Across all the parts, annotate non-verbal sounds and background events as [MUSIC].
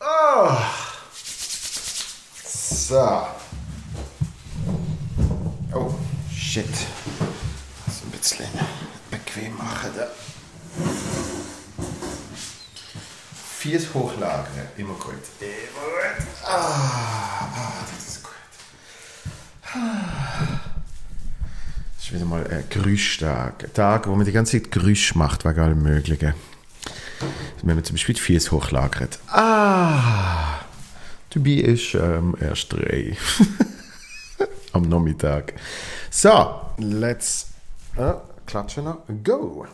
Oh. So. Oh, shit. So ein bisschen bequem machen da. Viers hochlagern, immer gut. Immer gut. Ah, das ist gut. Das ist wieder mal ein Geräuschtag. Ein Tag, wo man die ganze Zeit Geräusch macht, wegen allem Möglichen. Wenn man zum Beispiel die Fies hochlagert. Ah, dabei ist ähm, erst drei. [LAUGHS] Am Nachmittag. So, let's äh, klatschen noch. Go!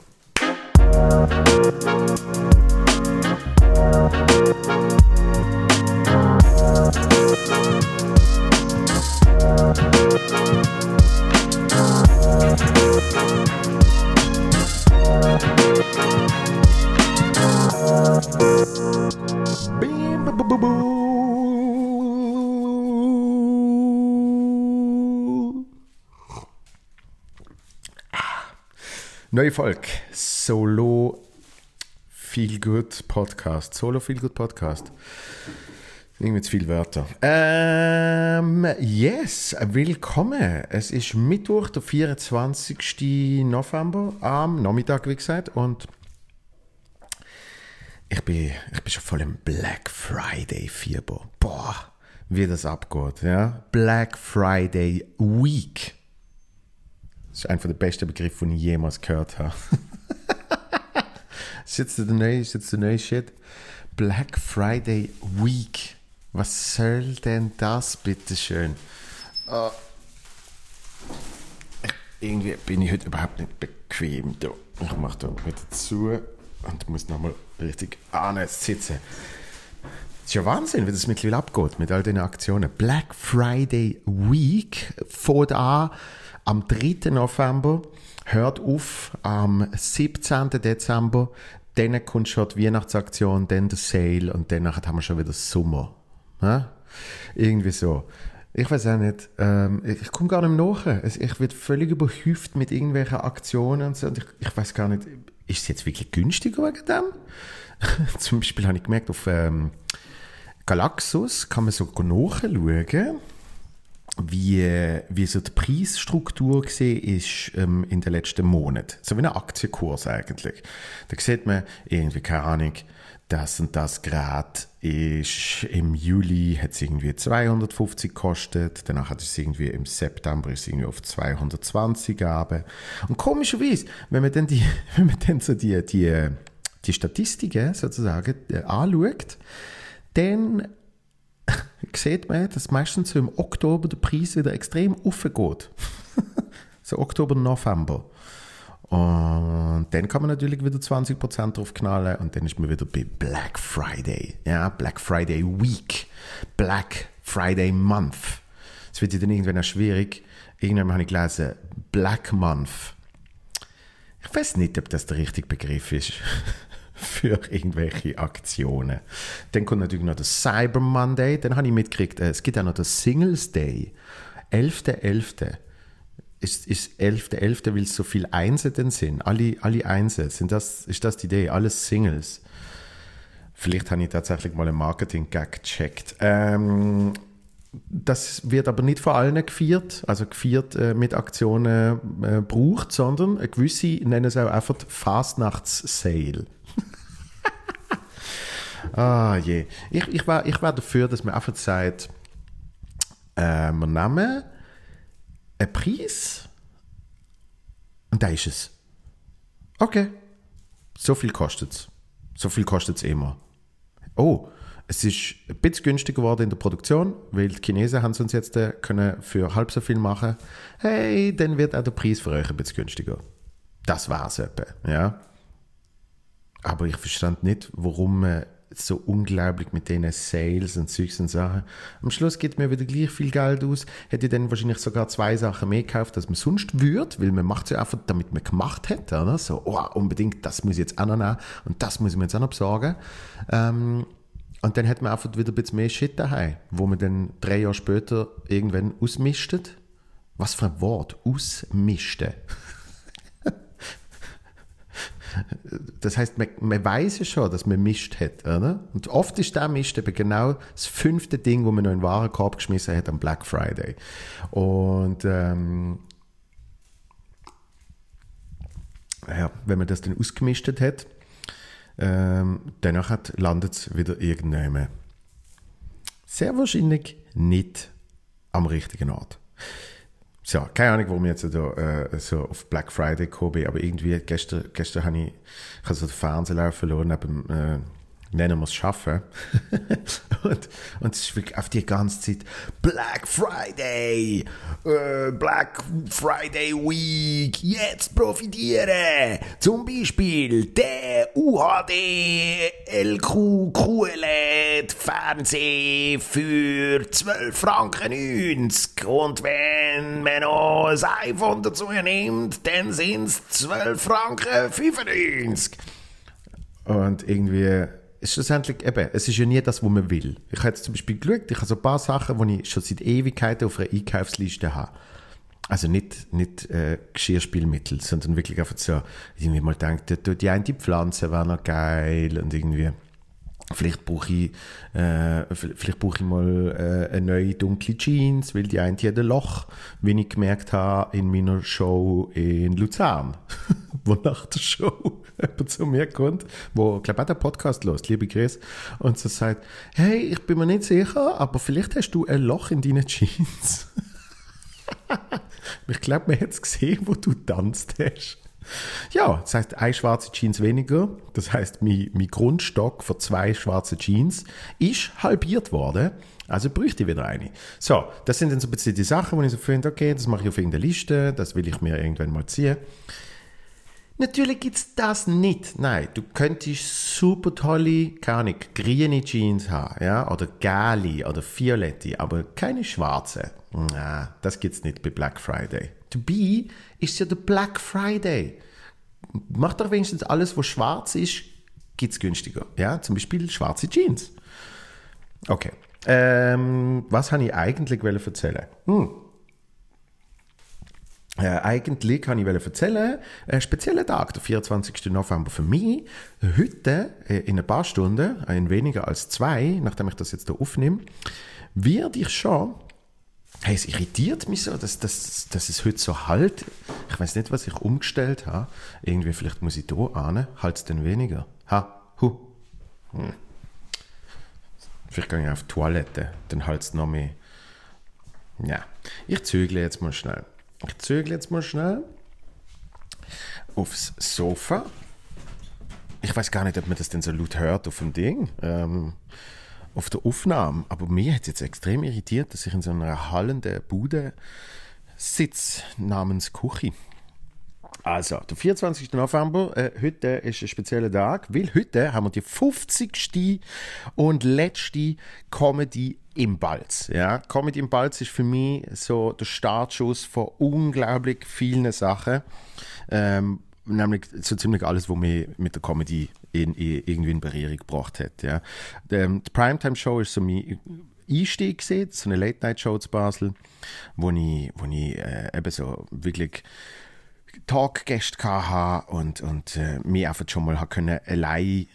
Bim, Neue Folge. Solo Feel Good Podcast. Solo Feel Good Podcast. Irgendwie zu viele Wörter. Ähm, yes, willkommen. Es ist Mittwoch, der 24. November, am Nachmittag, wie gesagt. Und ich bin, ich bin schon voll im Black Friday Fieber. Boah, wie das abgeht, ja. Black Friday Week. Das ist einer der besten Begriffe, den ich jemals gehört habe. [LAUGHS] ist jetzt der neue, ist jetzt der neue Shit. Black Friday Week. Was soll denn das, bitteschön? Uh, irgendwie bin ich heute überhaupt nicht bequem. Ich mache da wieder zu und muss nochmal richtig sitzen. Es ist ja Wahnsinn, wie das mittlerweile abgeht mit all den Aktionen. Black Friday Week fängt an am 3. November, hört auf am 17. Dezember, dann kommt schon die Weihnachtsaktion, dann der Sale und dann haben wir schon wieder Sommer. Ja? Irgendwie so. Ich weiß auch nicht, ähm, ich komme gar nicht nach. Ich werde völlig überhäuft mit irgendwelchen Aktionen und so. Und ich, ich weiß gar nicht, ist es jetzt wirklich günstiger wegen dem? [LAUGHS] Zum Beispiel habe ich gemerkt, auf ähm, Galaxus kann man so nachschauen, wie, wie so die Preisstruktur gesehen ähm, in den letzten Monaten. So wie ein Aktienkurs eigentlich. Da sieht man irgendwie, keine Ahnung, das und das Grad ist im Juli hat es irgendwie 250 gekostet, danach hat es irgendwie im September ist irgendwie auf 220 gegeben. Und komischerweise, wenn man dann die, [LAUGHS] wenn man dann so die, die, die Statistiken sozusagen äh, anschaut, dann [LAUGHS] sieht man, dass meistens so im Oktober der Preis wieder extrem aufgeht. [LAUGHS] so Oktober, November. Und dann kann man natürlich wieder 20% drauf knallen und dann ist man wieder bei Black Friday. Ja, Black Friday Week. Black Friday Month. Es wird dann irgendwann auch schwierig. Irgendwann habe ich gelesen, Black Month. Ich weiß nicht, ob das der richtige Begriff ist [LAUGHS] für irgendwelche Aktionen. Dann kommt natürlich noch der Cyber Monday. Dann habe ich mitgekriegt, äh, es gibt auch noch den Singles Day. 11.11. .11. Ist, ist 11.11., .11., weil es so viele Einsen denn sind. Alle, alle Einsen. Sind das, ist das die Idee? Alles Singles. Vielleicht habe ich tatsächlich mal einen Marketing-Gag gecheckt. Ähm, das wird aber nicht vor allen gefeiert, also gefeiert äh, mit Aktionen äh, braucht, sondern gewisse nennen es auch einfach Fastnachts-Sale. [LAUGHS] ah je. Ich, ich, war, ich war dafür, dass man einfach sagt, äh, wir nehmen einen Preis und da ist es. Okay, so viel kostet es. So viel kostet es immer. Oh, es ist ein bisschen günstiger geworden in der Produktion, weil die Chinesen haben es uns jetzt äh, können für halb so viel machen. Hey, dann wird auch der Preis für euch ein bisschen günstiger. Das war es ja. Aber ich verstand nicht, warum man so unglaublich mit diesen Sales und und Sachen. Am Schluss gibt mir wieder gleich viel Geld aus. Hätte ich dann wahrscheinlich sogar zwei Sachen mehr gekauft, als man sonst würde, weil man macht es ja einfach, damit man gemacht hätte, oder? So, oh, unbedingt, das muss ich jetzt auch noch nehmen und das muss ich mir jetzt auch noch besorgen. Ähm, Und dann hat man einfach wieder ein bisschen mehr Shit daheim, wo man dann drei Jahre später irgendwann ausmistet. Was für ein Wort? Ausmisten. [LAUGHS] das heißt, man, man weiß ja schon, dass man Mist hat. Oder? Und oft ist der Mist eben genau das fünfte Ding, wo man noch in den Warenkorb geschmissen hat am Black Friday. Und ähm, ja, wenn man das dann ausgemistet hat, ähm, danach landet es wieder irgendwann. Sehr wahrscheinlich nicht am richtigen Ort. So, keine Ahnung, warum ich jetzt da, äh, so auf Black Friday gekommen bin, aber irgendwie gestern, gestern habe ich, ich habe so den Fernseher verloren neben, äh, nennen wir es schaffen. [LAUGHS] und, und es ist wirklich auf die ganze Zeit Black Friday, äh, Black Friday Week, jetzt profitieren. Zum Beispiel der UHD LQ QLED Fernseh für 12 Franken 90. Und wenn man noch ein iPhone dazu nimmt, dann sind es 12 Franken 95. Und irgendwie ist schlussendlich eben, es ist ja nie das, was man will. Ich habe jetzt zum Beispiel geschaut, ich habe so ein paar Sachen, die ich schon seit Ewigkeiten auf einer Einkaufsliste habe. Also nicht, nicht äh, Geschirrspülmittel, sondern wirklich einfach so, irgendwie mal denkt, die eine Pflanze wäre noch geil und irgendwie Vielleicht brauche ich, äh, vielleicht brauche ich mal äh, eine neue dunkle Jeans, weil die eine hat ein Loch, wie ich gemerkt habe in meiner Show in Luzern, [LAUGHS] wo nach der Show jemand zu mir kommt, wo, glaube auch der Podcast los, liebe Chris, und so sagt, hey, ich bin mir nicht sicher, aber vielleicht hast du ein Loch in deinen Jeans. [LAUGHS] ich glaube, man hat es gesehen, wo du tanzt hast. Ja, das heißt, eine schwarze Jeans weniger. Das heißt, mein, mein Grundstock für zwei schwarze Jeans ist halbiert worden. Also bräuchte ich wieder eine. So, das sind dann so ein bisschen die Sachen, wo ich so finde, okay, das mache ich auf irgendeiner Liste, das will ich mir irgendwann mal ziehen. Natürlich gibt es das nicht. Nein, du könntest super tolle, keine Ahnung, grüne Jeans haben, ja, oder gelbe oder violette, aber keine schwarze. Na, das gibt's nicht bei Black Friday. Dabei ist ja der Black Friday. Mach doch wenigstens alles, was schwarz ist, gibt's günstiger. Ja, zum Beispiel schwarze Jeans. Okay. Ähm, was habe ich eigentlich erzählen? Hm. Äh, eigentlich kann ich erzählen, ein spezieller Tag, der 24. November für mich. Heute, äh, in ein paar Stunden, in weniger als zwei, nachdem ich das jetzt hier aufnehme, werde ich schon Hey, es irritiert mich so, dass, dass, dass es heute so halt. Ich weiß nicht, was ich umgestellt habe. Irgendwie, vielleicht muss ich da ahnen, halt es dann weniger. Ha, hu. Hm. Vielleicht gehe ich auf die Toilette, dann halt es noch mehr. Ja, ich zügle jetzt mal schnell. Ich zügle jetzt mal schnell aufs Sofa. Ich weiß gar nicht, ob man das denn so laut hört auf dem Ding. Ähm, auf der Aufnahme. Aber mir hat es jetzt extrem irritiert, dass ich in so einer hallenden Bude sitze namens Küche. Also, der 24. November, äh, heute ist ein spezieller Tag, weil heute haben wir die 50. und letzte Comedy im Balz. Ja, Comedy im Balz ist für mich so der Startschuss von unglaublich vielen Sachen. Ähm, nämlich so ziemlich alles, was mich mit der Comedy in, in, irgendwie in Berührung gebracht hat. Ja. Ähm, die Primetime-Show ist so mein Einstieg gesehen, so eine Late-Night-Show zu Basel, wo ich, wo ich äh, eben so wirklich Talkgäste hatte und, und äh, mich einfach schon mal können allein äh,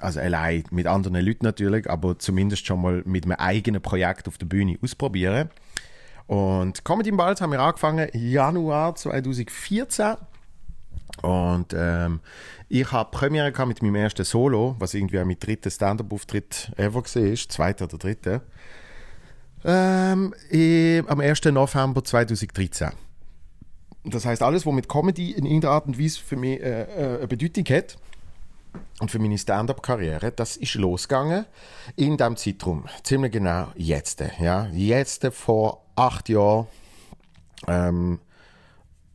also allein mit anderen Leuten natürlich, aber zumindest schon mal mit meinem eigenen Projekt auf der Bühne ausprobieren. Und Comedy im Balz haben wir angefangen Januar 2014 und ähm, ich habe Premiere mit meinem ersten Solo, was irgendwie mein dritter Stand-up-Auftritt ever war, zweiter oder dritter. Ähm, am 1. November 2013. Das heißt alles, was mit Comedy in irgendeiner Art und Weise für mich äh, äh, eine Bedeutung hat und für meine Stand-up-Karriere, das ist losgegangen in diesem Zeitraum. Ziemlich genau jetzt. Ja? Jetzt vor acht Jahren. Ähm,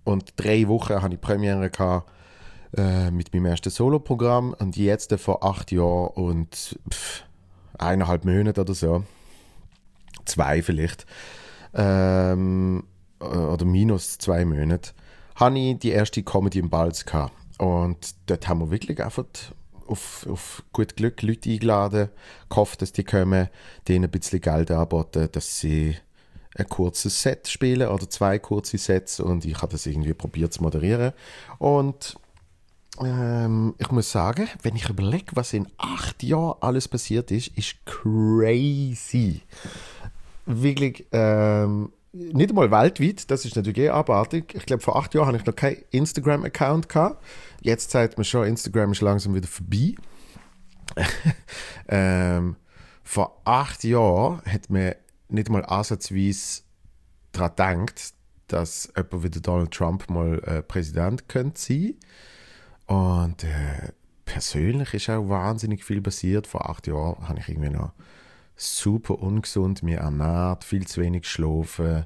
und drei Wochen hatte ich Premiere gehabt, äh, mit meinem ersten Soloprogramm und jetzt vor acht Jahren und pff, eineinhalb Monate oder so, zwei vielleicht, ähm, äh, oder minus zwei Monate, habe ich die erste Comedy im Balz gehabt. Und dort haben wir wirklich einfach auf, auf gut Glück Leute eingeladen, gehofft, dass die kommen, denen ein bisschen Geld anboten, dass sie ein kurzes Set spielen oder zwei kurze Sets und ich habe das irgendwie probiert zu moderieren. Und ähm, ich muss sagen, wenn ich überlege, was in acht Jahren alles passiert ist, ist crazy. Wirklich, ähm, nicht einmal weltweit, das ist natürlich eh abartig. Ich glaube, vor acht Jahren hatte ich noch keinen Instagram-Account. Jetzt zeigt man schon, Instagram ist langsam wieder vorbei. [LAUGHS] ähm, vor acht Jahren hat man nicht mal ansatzweise daran gedacht, dass jemand wie Donald Trump mal äh, Präsident könnte sein. Und äh, persönlich ist auch wahnsinnig viel passiert. Vor acht Jahren habe ich irgendwie noch super ungesund mir ernährt, viel zu wenig geschlafen,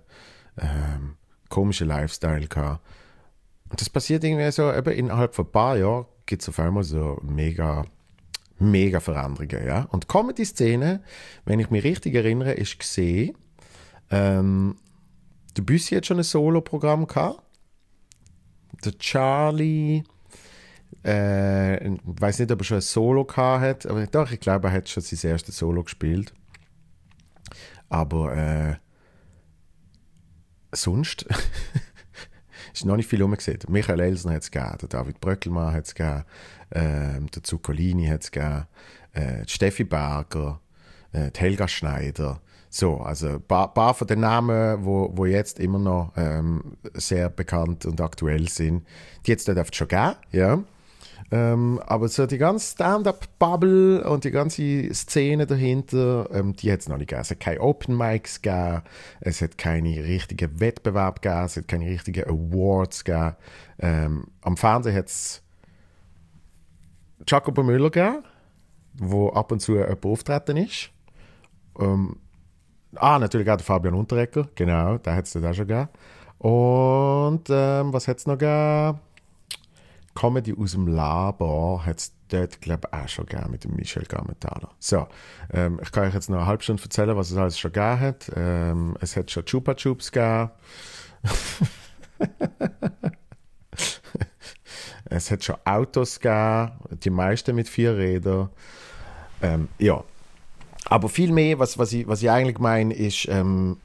ähm, komischen Lifestyle gehabt. Und das passiert irgendwie so, eben innerhalb von ein paar Jahren gibt es auf einmal so mega, mega Veränderungen. Ja? Und Comedy-Szene, wenn ich mich richtig erinnere, ist gesehen, ähm, der Büssi hat schon ein Solo-Programm gehabt. Der Charlie, äh, ich weiß nicht, ob er schon ein Solo gehabt hat, aber doch, ich glaube, er hat schon sein erstes Solo gespielt. Aber äh, sonst [LAUGHS] ist noch nicht viel umgesehen. Michael Elsner hat es gegeben, David Bröckelmann hat es gegeben, äh, der Zuccolini hat es gegeben, äh, Steffi Berger, äh, Helga Schneider. So, also ein paar, paar, von den Namen, wo, wo jetzt immer noch ähm, sehr bekannt und aktuell sind, die jetzt dort schon gegeben, ja. Ähm, aber so die ganze Stand-up-Bubble und die ganze Szene dahinter, ähm, die hat es noch nicht gegeben. Es hat keine Open Mics gegeben, es hat keine richtigen Wettbewerbe gegeben, es hat keine richtigen Awards gegeben. Ähm, am Fernsehen hat es Jacobo Müller gegeben, wo ab und zu jemand auftreten ist. Ähm, ah, natürlich auch der Fabian Unterrecker, genau, da hat es auch schon gegeben. Und ähm, was hat es noch gegeben? Comedy aus dem Labor hat es dort, glaube ich, auch schon gegeben mit dem Michel Gamethaler. So, ähm, ich kann euch jetzt noch eine halbe Stunde erzählen, was es alles schon gegeben hat. Ähm, es hat schon Chupa Chups gegeben. [LAUGHS] es hat schon Autos gegeben, die meisten mit vier Rädern. Ähm, ja, aber viel mehr, was, was, ich, was ich eigentlich meine, ist, ähm,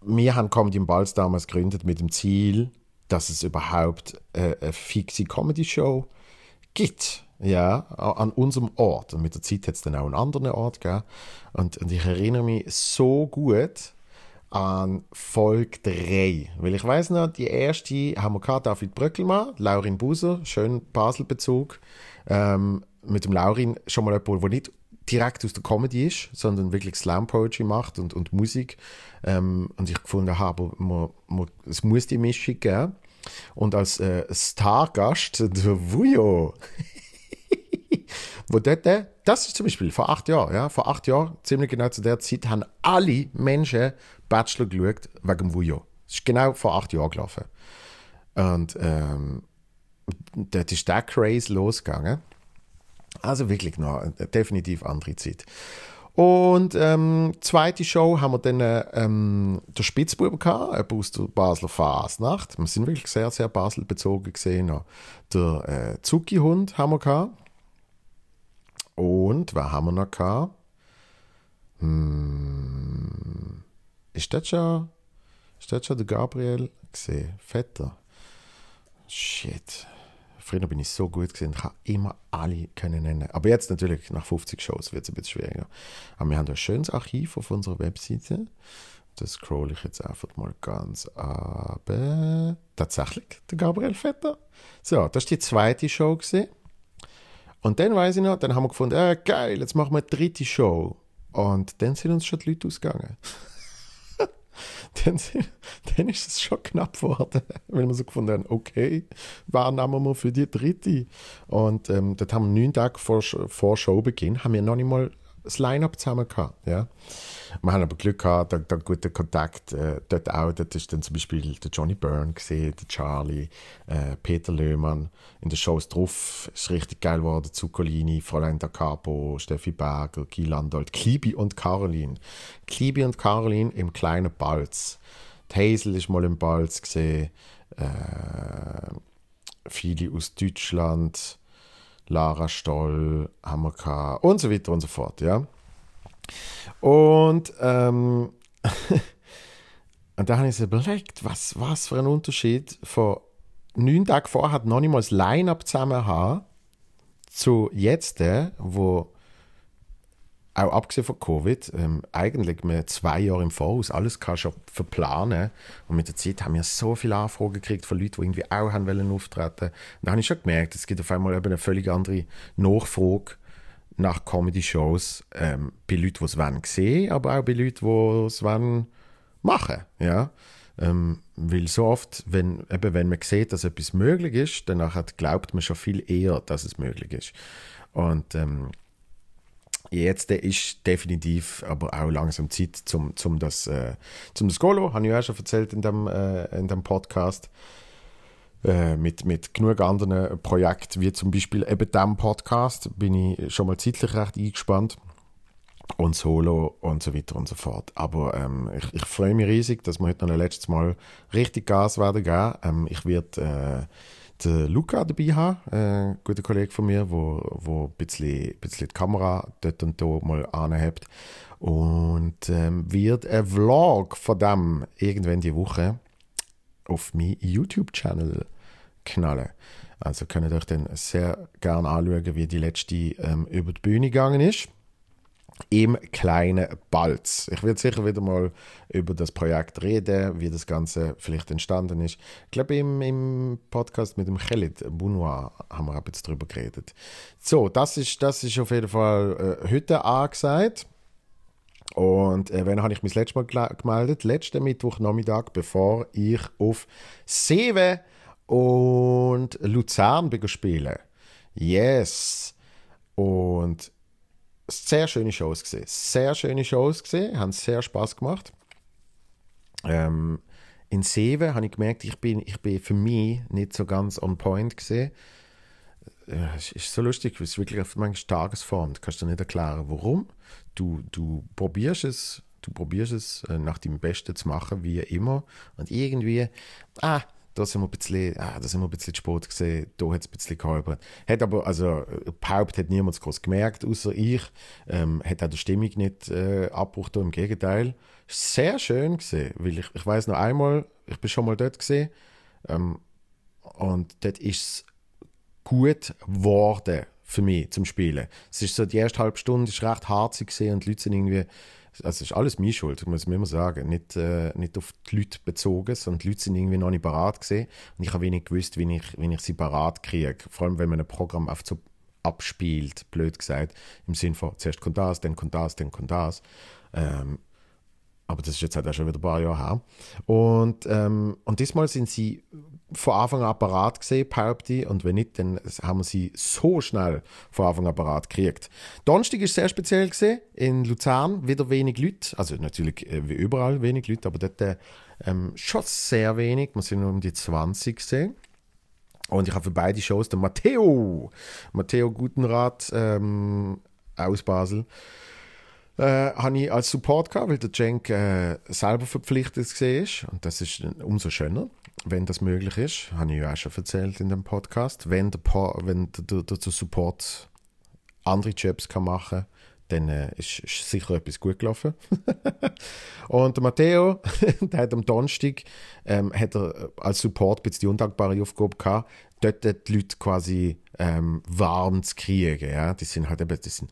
wir haben Comedy im Balz damals gegründet mit dem Ziel, dass es überhaupt äh, eine fixe Comedy-Show gibt. Ja, an unserem Ort. Und mit der Zeit hat es dann auch einen anderen Ort gegeben. Und, und ich erinnere mich so gut an Folge 3. Weil ich weiß noch, die erste haben wir gehabt, David Bröckelmann, Laurin Buser, schön Basel-Bezug. Ähm, mit dem Laurin schon mal jemand, der nicht direkt aus der Comedy ist, sondern wirklich Slam Poetry macht und, und Musik. Ähm, und ich gefunden habe, man, man, es muss die Mischung geben. Und als äh, Stargast [LAUGHS] der Vujo. [LAUGHS] Wo dort, das ist zum Beispiel vor acht Jahren, ja, vor acht Jahren, ziemlich genau zu der Zeit, haben alle Menschen Bachelor geschaut wegen dem Vujo. Das ist genau vor acht Jahren gelaufen. Und ähm, dort ist der Craze losgegangen. Also wirklich noch eine definitiv andere Zeit. Und ähm, zweite Show haben wir dann ähm, der Spitzbub gehabt, aus der Basler Fasnacht. Wir sind wirklich sehr, sehr Basel bezogen gesehen. Der äh, Zucki-Hund haben wir gehabt. Und wer haben wir noch gehabt? Hm, ist das schon, ist das schon der Gabriel gesehen? Vetter. Shit. Früher bin ich so gut gesehen, ich habe immer alle können nennen. Aber jetzt natürlich nach 50 Shows wird es ein bisschen schwieriger. Aber wir haben ein schönes Archiv auf unserer Webseite. Das scroll ich jetzt einfach mal ganz ab. Tatsächlich, der Gabriel Vetter. So, das ist die zweite Show gesehen. Und dann weiß ich noch, dann haben wir gefunden, äh, geil, jetzt machen wir eine dritte Show. Und dann sind uns schon die Leute ausgegangen. [LAUGHS] dann, dann ist es schon knapp geworden, [LAUGHS] weil wir so gefunden haben, okay, wer nehmen wir für die dritte? Und ähm, das haben wir neun Tage vor, vor Showbeginn, haben wir noch nicht mal das Line-Up zusammen gehabt. Ja. Wir haben aber Glück gehabt, da, da guten Kontakt äh, dort auch. Dort ist dann zum Beispiel der Johnny Byrne gesehen, der Charlie, äh, Peter Löhmann. In den Shows drauf ist richtig geil geworden. Zuccolini, Fräulein da Capo, Steffi Berger, Guy Landolt, Klibi und Caroline. Klibi und Caroline im kleinen Balz. Die Hazel ist mal im Balz gesehen. Äh, viele aus Deutschland. Lara Stoll gehabt und so weiter und so fort, ja. Und, ähm, [LAUGHS] und da habe ich so überlegt, was, was für ein Unterschied von neun Tagen vorher hat noch nicht mal das Line-Up zusammen haben, zu jetzt, äh, wo auch abgesehen von Covid, ähm, eigentlich mit zwei Jahre im Voraus alles kann schon verplanen. Und mit der Zeit haben wir so viele Anfragen gekriegt von Leuten, die irgendwie auch haben wollen auftreten. Und da habe ich schon gemerkt, es gibt auf einmal eben eine völlig andere Nachfrage nach Comedy-Shows ähm, bei Leuten, die es wollen sehen, aber auch bei Leuten, die es wollen machen. Ja? Ähm, weil so oft, wenn, eben, wenn man sieht, dass etwas möglich ist, dann glaubt man schon viel eher, dass es möglich ist. Und ähm, Jetzt ist definitiv aber auch langsam Zeit, zum, zum das, äh, zum das Golo, habe ich ja schon erzählt in dem, äh, in dem Podcast, äh, mit, mit genug anderen Projekten, wie zum Beispiel eben dem Podcast, bin ich schon mal zeitlich recht eingespannt und Solo und so weiter und so fort. Aber ähm, ich, ich freue mich riesig, dass wir heute noch ein letztes Mal richtig Gas werden geben. Ähm, ich werde äh, den Luca dabei haben, äh, ein guter Kollege von mir, wo, wo ein bisschen, bisschen die Kamera dort und da mal anhebt. Und ähm, wird ein Vlog von dem irgendwann die Woche auf meinen YouTube-Channel knallen. Also könnt ihr euch dann sehr gerne anschauen, wie die letzte ähm, über die Bühne gegangen ist im kleinen Balz. Ich werde sicher wieder mal über das Projekt reden, wie das Ganze vielleicht entstanden ist. Ich glaube, im, im Podcast mit dem Khalid Bounois haben wir ein bisschen darüber geredet. So, das ist, das ist auf jeden Fall äh, heute angesagt. Und äh, wann habe ich mich das letzte Mal gemeldet? Letzten Mittwochnachmittag, bevor ich auf Sewe und Luzern spielen. Yes. Und sehr schöne Shows gesehen. Sehr schöne Shows gesehen, haben sehr Spaß gemacht. Ähm, in Seven habe ich gemerkt, ich bin, ich bin für mich nicht so ganz on point gesehen. Äh, es ist so lustig, es ist wirklich auf manchmal Tagesform. Du kannst dir nicht erklären, warum. Du, du probierst es, du probierst es äh, nach dem Besten zu machen, wie immer. Und irgendwie, ah, da sind wir ein bisschen, ah, da sind wir ein bisschen Sport gesehen, da hat es ein bisschen geholfen. Hat aber, also, überhaupt hat niemand groß gemerkt, außer ich. Ähm, hat auch die Stimmung nicht äh, abgebrochen, im Gegenteil. Sehr schön gesehen, weil ich, ich weiß noch einmal, ich bin schon mal dort gesehen, ähm, und dort ist es gut geworden für mich zum Spielen. Es ist so, die erste halbe Stunde ist recht hart gesehen und die Leute sind irgendwie also ist alles meine Schuld, muss man immer sagen. Nicht, äh, nicht auf die Leute bezogen, sondern die Leute sind irgendwie noch nicht parat gesehen und ich habe wenig gewusst, wie ich, wie ich sie parat kriege. Vor allem, wenn man ein Programm oft so abspielt, blöd gesagt, im Sinn von zuerst kommt das, dann kommt das, dann kommt das. Ähm, aber das ist jetzt halt auch schon wieder ein paar Jahre her. Und, ähm, und diesmal sind sie von Anfang an parat gesehen, behaupte. Und wenn nicht, dann haben wir sie so schnell von Anfang an parat gekriegt. Donnerstag ist sehr speziell gesehen. In Luzern wieder wenig Leute. Also natürlich äh, wie überall wenig Leute, aber dort äh, ähm, schon sehr wenig. Wir sind nur um die 20 gesehen. Und ich habe für beide Shows den Matteo, Matteo Gutenrat ähm, aus Basel, äh, habe ich als Support gehabt, weil der Cenk äh, selber verpflichtet war. Und das ist umso schöner, wenn das möglich ist. Habe ich ja auch schon erzählt in dem Podcast. Wenn der, wenn der, der, der Support andere Jobs kann machen kann, dann äh, ist, ist, sicher etwas gut gelaufen. [LAUGHS] und der Matteo, [LAUGHS] der hat am Donnerstag ähm, hat er als Support ein die undankbare Aufgabe gehabt, dort die Leute quasi ähm, warm zu kriegen. Ja? Die sind halt eben, die sind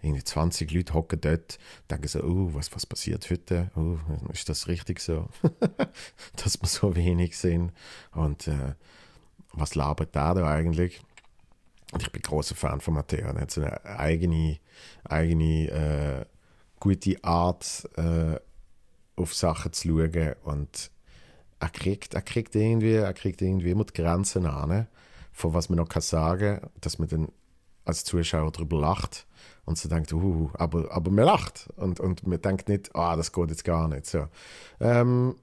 irgendwie 20 Leute hocken dort, denken so, oh, was, was passiert heute? Oh, ist das richtig so? [LAUGHS] Dass wir so wenig sind. Und äh, was labert der da eigentlich? Und ich bin großer Fan von Matteo. Er hat so eine eigene, eigene äh, gute Art, äh, auf Sachen zu schauen. Und er kriegt, er kriegt irgendwie, er kriegt irgendwie immer die Grenzen an, von was man noch kann sagen kann, dass man dann als Zuschauer darüber lacht und so denkt, uh, aber, aber man lacht und, und man denkt nicht, ah, das geht jetzt gar nicht. So. Ähm,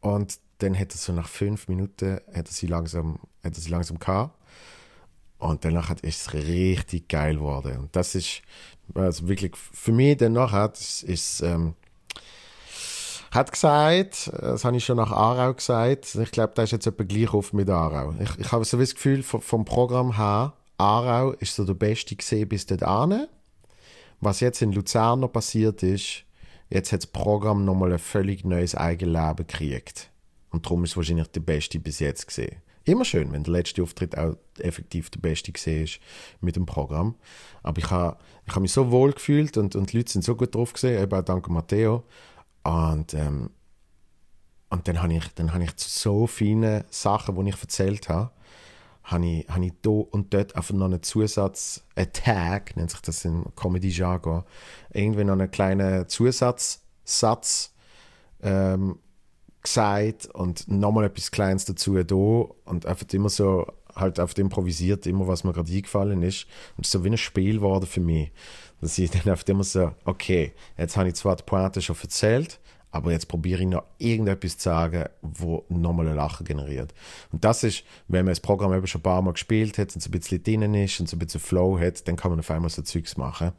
und dann hätte er so nach fünf Minuten hat er sie langsam, hat er sie langsam gehabt. Und danach ist es richtig geil geworden. Und das ist also wirklich für mich dann nachher ist, ist ähm, hat gesagt, das habe ich schon nach Aarau gesagt, ich glaube, da ist jetzt etwa gleich auf mit Aarau. Ich, ich habe so das Gefühl, vom, vom Programm her, Aarau ist so der beste gesehen bis dahin. Was jetzt in Luzern noch passiert ist, jetzt hat das Programm nochmal ein völlig neues Eigenleben gekriegt. Und darum ist es wahrscheinlich der beste bis jetzt gesehen. Immer schön, wenn der letzte Auftritt auch effektiv der beste gesehen ist mit dem Programm. Aber ich habe ich hab mich so wohl gefühlt und, und die Leute sind so gut drauf gesehen, eben auch dank Matteo. Und, ähm, und dann habe ich, hab ich so vielen Sachen, die ich erzählt habe, habe ich, habe ich da und dort einfach noch einen Zusatz, einen Tag, nennt sich das im Comedy-Jargon, irgendwie noch einen kleinen Zusatzsatz ähm, gesagt und nochmal etwas Kleines dazu da und einfach immer so halt auf improvisiert, immer was mir gerade eingefallen ist. Und so wie ein Spiel geworden für mich. Dass ich [LAUGHS] dann einfach immer so, okay, jetzt habe ich zwar die Pointe schon erzählt, aber jetzt probiere ich noch irgendetwas zu sagen, wo nochmal ein Lachen generiert. Und das ist, wenn man das Programm eben schon ein paar Mal gespielt hat und so ein bisschen drinnen ist und so ein bisschen Flow hat, dann kann man auf einmal so Zeugs machen.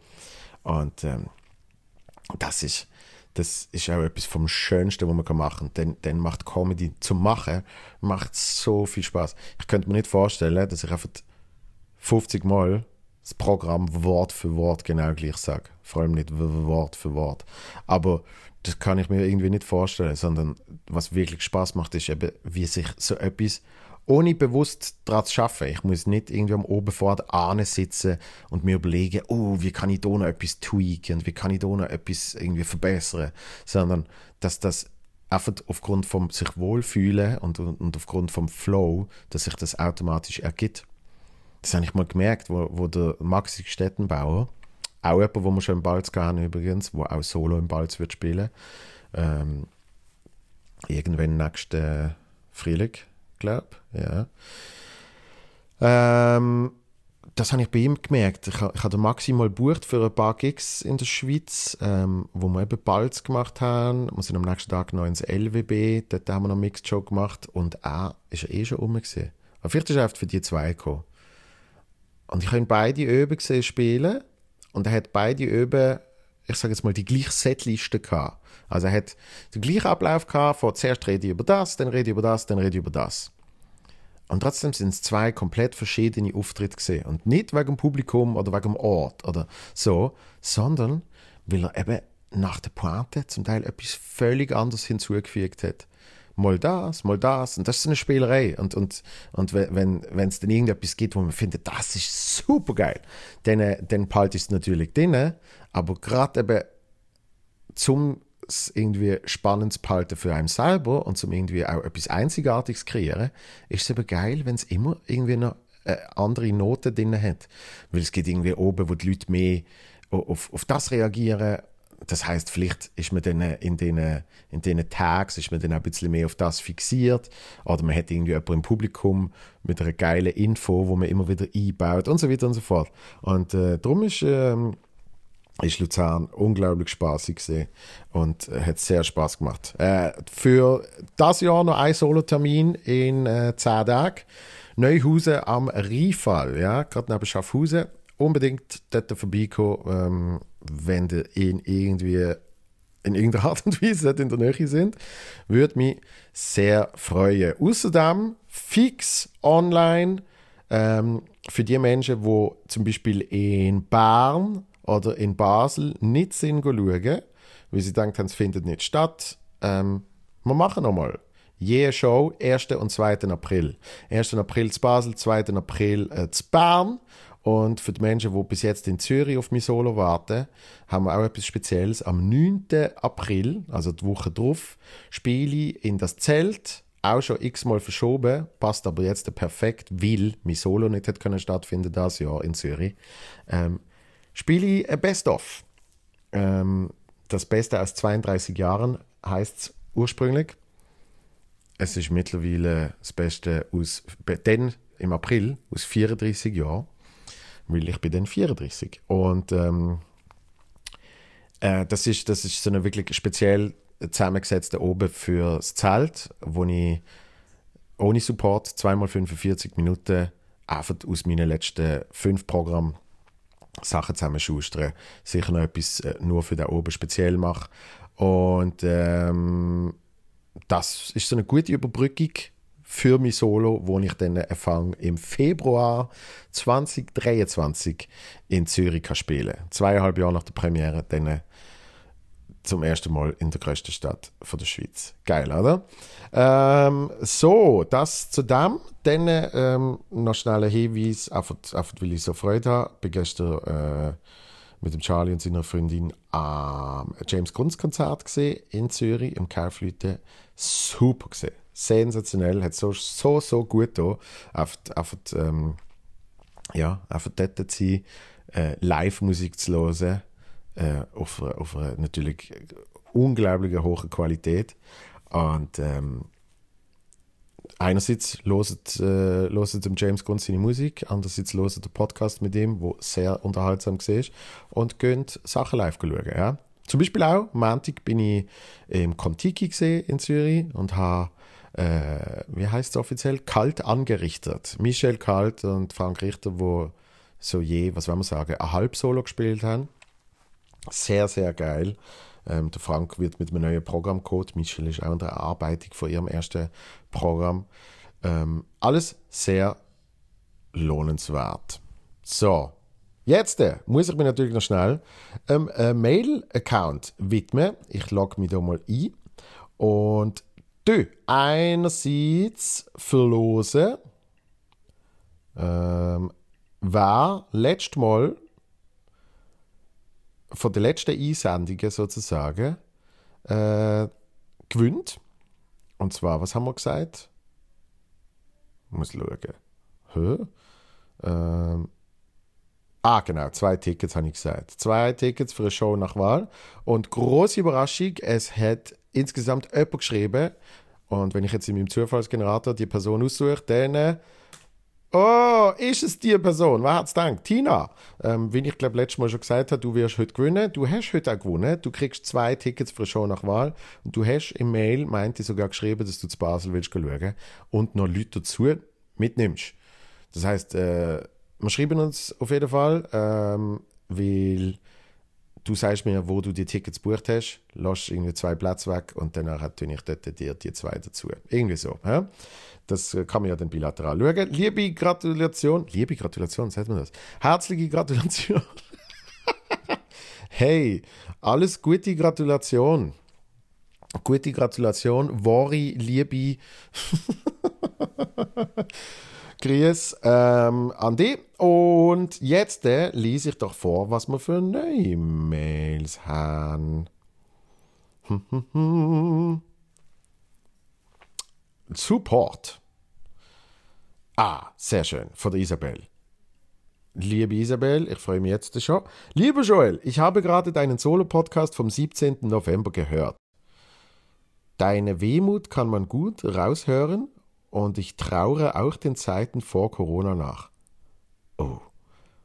Und ähm, das ist, das ist auch etwas vom Schönsten, was man machen kann. Dann, dann macht Comedy zum Machen macht so viel Spaß. Ich könnte mir nicht vorstellen, dass ich einfach 50 Mal das Programm Wort für Wort genau gleich sage. Vor allem nicht Wort für Wort. Aber das kann ich mir irgendwie nicht vorstellen, sondern was wirklich Spaß macht, ist eben, wie sich so etwas ohne bewusst daran zu arbeiten. Ich muss nicht irgendwie am Oberfahrt sitzen und mir überlegen, oh, wie kann ich da noch etwas tweaken und wie kann ich da noch etwas irgendwie verbessern, sondern dass das einfach aufgrund vom sich wohlfühlen und, und aufgrund vom Flow, dass sich das automatisch ergibt. Das habe ich mal gemerkt, wo, wo der Maxi Stettenbauer, auch jemand, wo wir schon im Balz gehen übrigens, wo auch Solo im Balz wird spielen, ähm, irgendwann nächsten Frühling, glaube ja. Ähm, das habe ich bei ihm gemerkt. Ich, ich habe Maxi mal gebucht für ein paar Gigs in der Schweiz, ähm, wo wir eben Balz gemacht haben. Wir sind am nächsten Tag noch ins LWB, dort haben wir noch Mixed Show gemacht und er ist eh schon rum gewesen. Aber vielleicht ist er für die zwei gekommen. Und ich habe beide Öben gesehen spielen und er hat beide Öben, ich sage jetzt mal, die gleiche Setliste gehabt. Also er hat den gleichen Ablauf gehabt, von zuerst rede ich über das, dann rede ich über das, dann rede ich über das. Und trotzdem sind es zwei komplett verschiedene Auftritte gesehen. Und nicht wegen dem Publikum oder wegen dem Ort oder so, sondern weil er eben nach der Pointe zum Teil etwas völlig anderes hinzugefügt hat. Mal das, mal das. Und das ist eine Spielerei. Und, und, und wenn es dann irgendetwas gibt, wo man findet, das ist super geil, dann, dann behalte ich es natürlich drin. Aber gerade eben zum irgendwie spannend zu behalten für einen selber und zum irgendwie auch etwas Einzigartiges kreieren, ist es eben geil, wenn es immer irgendwie noch äh, andere Noten drin hat. Weil es geht irgendwie oben, wo die Leute mehr auf, auf das reagieren. Das heißt, vielleicht ist man dann in diesen in den Tags ist man dann ein bisschen mehr auf das fixiert. Oder man hat irgendwie jemanden im Publikum mit einer geilen Info, wo man immer wieder einbaut und so weiter und so fort. Und äh, darum ist... Ähm, ist Luzern unglaublich spaßig und äh, hat sehr Spaß gemacht. Äh, für das Jahr noch ein Solo-Termin in äh, 10 Tagen. Neuhausen am Riefall, ja, gerade neben Schaffhausen. Unbedingt dort vorbeikommen, ähm, wenn ihr ihn irgendwie in irgendeiner Art und Weise in der Nähe sind. Würde mich sehr freuen. Außerdem fix online ähm, für die Menschen, die zum Beispiel in Bern oder in Basel nicht sind schauen, weil sie denken, es findet nicht statt. Ähm, wir machen nochmal. Je Show, 1. und 2. April. 1. April zu Basel, 2. April äh, zu Bern. Und für die Menschen, die bis jetzt in Zürich auf mein Solo warten, haben wir auch etwas Spezielles. Am 9. April, also die Woche drauf, spiele ich in das Zelt. Auch schon x-mal verschoben, passt aber jetzt perfekt, weil mein Solo nicht hat können stattfinden das Jahr in Zürich. Ähm, spiele ich ein Best-of. Ähm, das Beste aus 32 Jahren heißt es ursprünglich. Es ist mittlerweile das Beste aus, dann im April, aus 34 Jahren, weil ich bin dann 34. Und ähm, äh, das, ist, das ist so eine wirklich speziell zusammengesetzte Oben für das Zelt, wo ich ohne Support zweimal 45 Minuten einfach aus meinen letzten fünf Programmen Sachen zusammenschustern, sicher noch etwas äh, nur für den oben speziell mache. Und ähm, das ist so eine gute Überbrückung für mein Solo, wo ich dann Anfang im Februar 2023 in Zürich kann spielen Zweieinhalb Jahre nach der Premiere, dann zum ersten Mal in der größten Stadt von der Schweiz. Geil, oder? Ähm, so, das zu dem. Dann ähm, noch schnell ein Hinweis, einfach, einfach ich so Freude habe. Ich bin gestern äh, mit dem Charlie und seiner Freundin am James Grunds Konzert gesehen in Zürich im Kaufleute. Super gesehen. Sensationell, hat so, so, so gut da. Einfach, einfach, ähm, ja, einfach dort zu sein, äh, Live-Musik zu hören äh, auf, auf einer natürlich unglaublich hohen Qualität. Und ähm, einerseits loset, äh, loset dem James Gunn seine Musik, andererseits loset der Podcast mit ihm, wo sehr unterhaltsam war, und könnt Sachen live schauen. Ja? Zum Beispiel auch, am Montag bin ich im Contiki in Zürich und habe, äh, wie heißt es offiziell, kalt angerichtet. Michel Kalt und Frank Richter, wo so je, was wollen wir sagen, ein Halbsolo gespielt haben. Sehr, sehr geil. Ähm, der Frank wird mit einem neuen Programmcode. Michel ist auch in der Erarbeitung von ihrem ersten Programm. Ähm, alles sehr lohnenswert. So, jetzt äh, muss ich mir natürlich noch schnell ähm, einen Mail-Account widmen. Ich logge mich da mal ein. Und du, einerseits verlosen, ähm, wer letztes Mal von den letzten Einsendungen sozusagen äh, gewinnt. Und zwar, was haben wir gesagt? Ich muss schauen. Hä? Ähm, ah, genau, zwei Tickets habe ich gesagt. Zwei Tickets für eine Show nach Wahl. Und große Überraschung, es hat insgesamt jemand geschrieben. Und wenn ich jetzt in meinem Zufallsgenerator die Person aussuche, dann Oh, ist es die Person? Wer hat es gedacht? Tina. Ähm, wie ich glaube letztes Mal schon gesagt habe, du wirst heute gewinnen. Du hast heute auch gewonnen. Du kriegst zwei Tickets für eine Show nach Wahl. Und du hast im Mail, meinte sogar geschrieben, dass du zu Basel willst schauen und noch Leute dazu mitnimmst. Das heißt, äh, wir schreiben uns auf jeden Fall, ähm, weil du sagst mir, wo du die Tickets bucht hast, lass irgendwie zwei Plätze weg und dann tue ich dort dir die zwei dazu. Irgendwie so. Ja? Das kann man ja dann bilateral schauen. Liebe Gratulation, liebe Gratulation, sagt man das? Herzliche Gratulation. [LAUGHS] hey, alles gute Gratulation. Gute Gratulation, Wori, liebe [LAUGHS] Grüß ähm, an dich. Und jetzt äh, lese ich doch vor, was wir für neue Mails haben. [LAUGHS] Support. Ah, sehr schön. Von der Isabel. Liebe Isabel, ich freue mich jetzt schon. Lieber Joel, ich habe gerade deinen Solo-Podcast vom 17. November gehört. Deine Wehmut kann man gut raushören und ich traure auch den Zeiten vor Corona nach. Oh,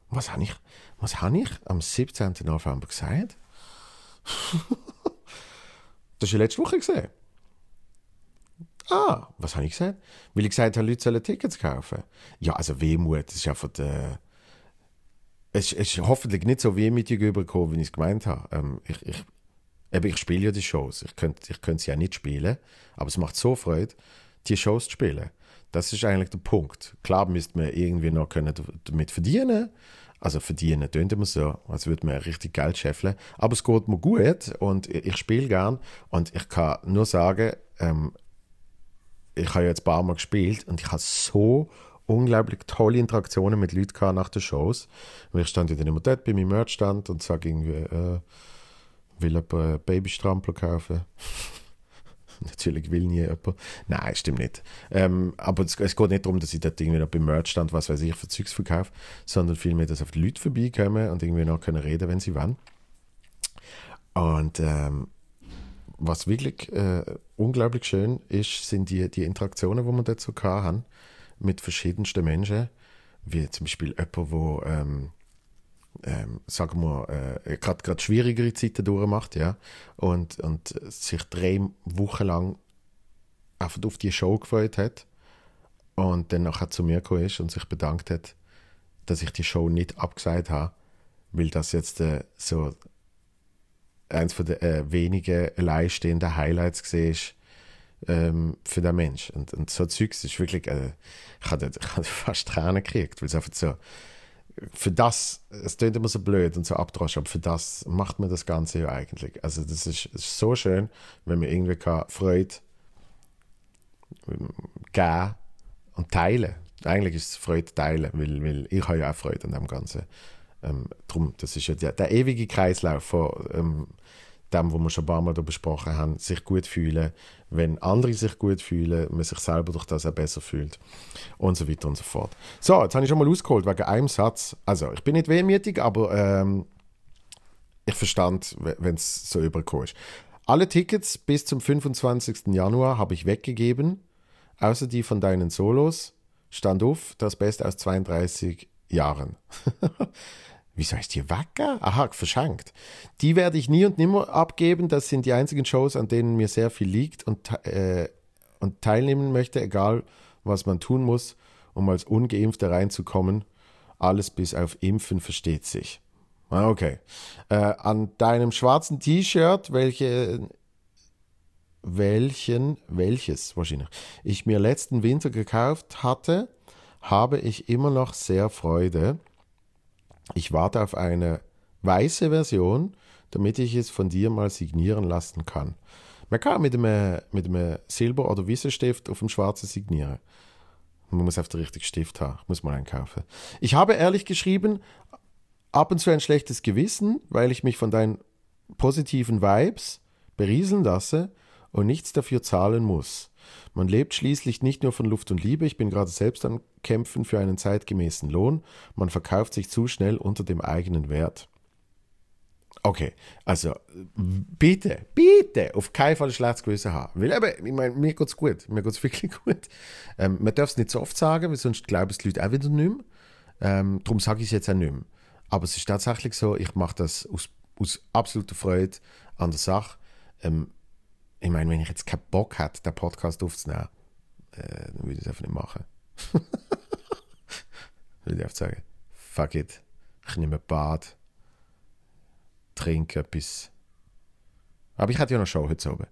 was habe ich, habe ich am 17. November gesagt? [LAUGHS] das ist ja letzte Woche gesehen. Ah, was habe ich gesagt? Weil ich gesagt habe, Leute sollen Tickets kaufen. Ja, also Wehmut, das ist einfach der. Es ist hoffentlich nicht so wehmütig übergekommen, wie ich es gemeint habe. Ähm, ich, ich, eben, ich spiele ja die Shows. Ich könnte, ich könnte sie ja nicht spielen, aber es macht so Freude, die Shows zu spielen. Das ist eigentlich der Punkt. Klar müsste man irgendwie noch können damit verdienen. Also verdienen tönt immer so, als würde man richtig Geld scheffeln. Aber es geht mir gut und ich spiele gern. Und ich kann nur sagen, ähm, ich habe jetzt ein paar Mal gespielt und ich habe so unglaublich tolle Interaktionen mit Leuten nach den Shows. Und ich stand dann immer dort bei meinem Merchstand und sage irgendwie, äh, will jemand Babystrampler kaufen? [LAUGHS] Natürlich will nie jemand. Nein, stimmt nicht. Ähm, aber es, es, geht nicht darum, dass ich dort irgendwie noch beim Merchstand, was weiß ich, für Zeugs verkaufe, sondern vielmehr, dass auf die Leute vorbeikommen und irgendwie noch können reden, wenn sie wollen. Und ähm, was wirklich äh, unglaublich schön ist, sind die, die Interaktionen, die wir dazu haben mit verschiedensten Menschen, wie zum Beispiel jemand, wo ähm, ähm, sagen wir, äh, gerade schwierigere Zeiten durchmacht, ja, und, und sich drei Wochen lang einfach auf die Show gefreut hat und dann nachher zu mir gekommen ist und sich bedankt hat, dass ich die Show nicht abgesagt habe, weil das jetzt äh, so eins von den äh, wenigen alleinstehenden Highlights war, ähm, für den Mensch. Und, und so Zeugs ist wirklich, äh, ich hab [LAUGHS] fast Tränen gekriegt, weil es einfach so, für das, es klingt immer so blöd und so abdroschen, aber für das macht man das Ganze ja eigentlich. Also das ist, ist so schön, wenn man irgendwie kann Freude ähm, geben und teilen. Eigentlich ist es Freude teilen, weil, weil ich habe ja auch Freude an dem Ganzen. Ähm, drum, das ist ja der, der ewige Kreislauf von ähm, dem, was wir schon ein paar Mal besprochen haben, sich gut fühlen, wenn andere sich gut fühlen, man sich selber durch das auch besser fühlt und so weiter und so fort. So, jetzt habe ich schon mal ausgeholt wegen einem Satz. Also, ich bin nicht wehmütig, aber ähm, ich verstand, wenn es so übergekommen ist. Alle Tickets bis zum 25. Januar habe ich weggegeben, außer die von deinen Solos. Stand auf, das Beste aus 32 Jahren. [LAUGHS] Wieso ist die wacker? Aha, verschenkt. Die werde ich nie und nimmer abgeben. Das sind die einzigen Shows, an denen mir sehr viel liegt und, äh, und teilnehmen möchte, egal was man tun muss, um als Ungeimpfter reinzukommen. Alles bis auf Impfen versteht sich. Ah, okay. Äh, an deinem schwarzen T-Shirt, welche, welchen, welches wahrscheinlich, ich mir letzten Winter gekauft hatte, habe ich immer noch sehr Freude ich warte auf eine weiße Version, damit ich es von dir mal signieren lassen kann. Man kann mit einem, mit einem Silber- oder Wissenstift auf dem Schwarzen signieren. Man muss auf den richtigen Stift haben. Muss mal einen kaufen. Ich habe ehrlich geschrieben, ab und zu ein schlechtes Gewissen, weil ich mich von deinen positiven Vibes berieseln lasse und nichts dafür zahlen muss. Man lebt schließlich nicht nur von Luft und Liebe, ich bin gerade selbst am Kämpfen für einen zeitgemäßen Lohn, man verkauft sich zu schnell unter dem eigenen Wert. Okay, also bitte, bitte auf keinen Fall schlechtes Gewissen haben. Weil eben, ich meine, mir geht es gut, mir geht es wirklich gut. Ähm, man darf es nicht so oft sagen, weil sonst glauben es die Leute auch wieder nicht mehr. Ähm, darum sage ich es jetzt auch nicht mehr. Aber es ist tatsächlich so, ich mache das aus, aus absoluter Freude an der Sache. Ähm, ich meine, wenn ich jetzt keinen Bock hätte, den Podcast aufzunehmen, äh, dann würde ich es einfach nicht machen. [LAUGHS] würde ich einfach sagen, fuck it, ich nehme ein Bad, trinke etwas. Aber ich hatte ja noch Show heute oben.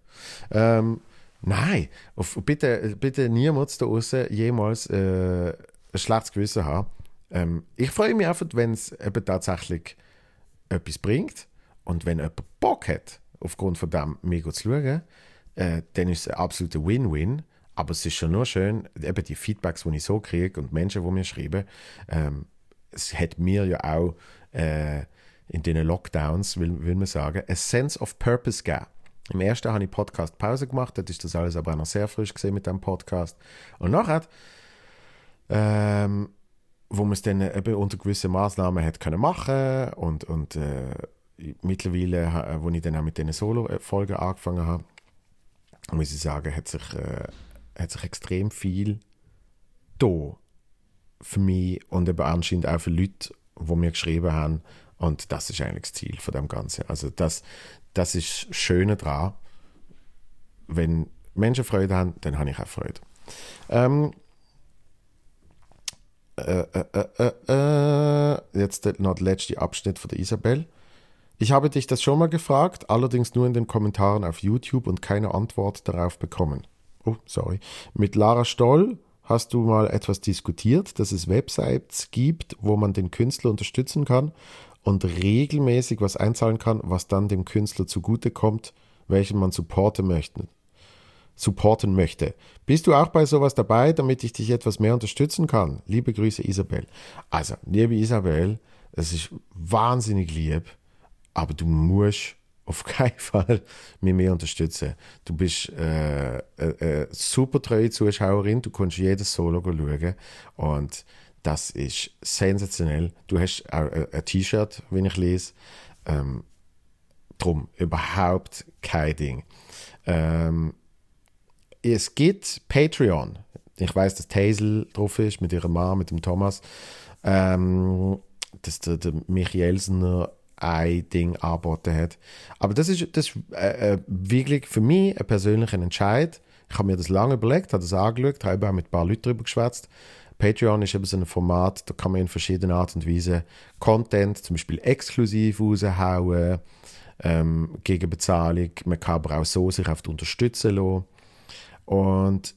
Ähm, nein, auf, bitte, bitte niemand da draußen jemals äh, ein schlechtes Gewissen haben. Ähm, ich freue mich einfach, wenn es tatsächlich etwas bringt und wenn jemand Bock hat, aufgrund von dem mega zu schauen, äh, dann ist es ein absoluter Win-Win. Aber es ist schon nur schön, eben die Feedbacks, die ich so kriege und Menschen, die mir schreiben, ähm, es hat mir ja auch äh, in den Lockdowns, will, will man sagen, ein Sense of Purpose gegeben. Im ersten habe ich Podcast Pause gemacht, dort ist das alles aber auch noch sehr frisch gesehen mit dem Podcast. Und nachher, ähm, wo man es dann eben unter gewissen Maßnahmen hat können machen und, und äh, mittlerweile, äh, wo ich dann auch mit diesen Solo-Folgen angefangen habe, muss ich sagen, hat sich, äh, hat sich extrem viel da für mich und eben anscheinend auch für Leute, die mir geschrieben haben. Und das ist eigentlich das Ziel von dem Ganzen. Also das, das ist Schöne daran. Wenn Menschen Freude haben, dann habe ich auch Freude. Ähm, äh, äh, äh, jetzt noch der letzte Abschnitt von der Isabel. Ich habe dich das schon mal gefragt, allerdings nur in den Kommentaren auf YouTube und keine Antwort darauf bekommen. Oh, sorry. Mit Lara Stoll hast du mal etwas diskutiert, dass es Websites gibt, wo man den Künstler unterstützen kann und regelmäßig was einzahlen kann, was dann dem Künstler zugutekommt, welchen man supporten möchte. Supporten möchte. Bist du auch bei sowas dabei, damit ich dich etwas mehr unterstützen kann? Liebe Grüße, Isabel. Also, liebe Isabel, es ist wahnsinnig lieb aber du musst auf keinen [LAUGHS] Fall mich mehr unterstützen. Du bist äh, eine, eine super treue Zuschauerin, du kannst jedes Solo schauen und das ist sensationell. Du hast auch ein T-Shirt, wenn ich lese. Ähm, drum überhaupt kein Ding. Ähm, es gibt Patreon. Ich weiß, dass Taisel drauf ist mit ihrer Mama, mit dem Thomas. Ähm, dass der, der Michaelsener ein Ding angeboten hat. Aber das ist, das ist äh, äh, wirklich für mich ein persönlicher Entscheid. Ich habe mir das lange überlegt, habe das angeschaut, habe auch mit ein paar Leuten darüber geschwätzt. Patreon ist eben so ein Format, da kann man in verschiedenen Art und Weise Content, zum Beispiel exklusiv raushauen, ähm, gegen Bezahlung. Man kann aber auch so sich oft unterstützen lassen. Und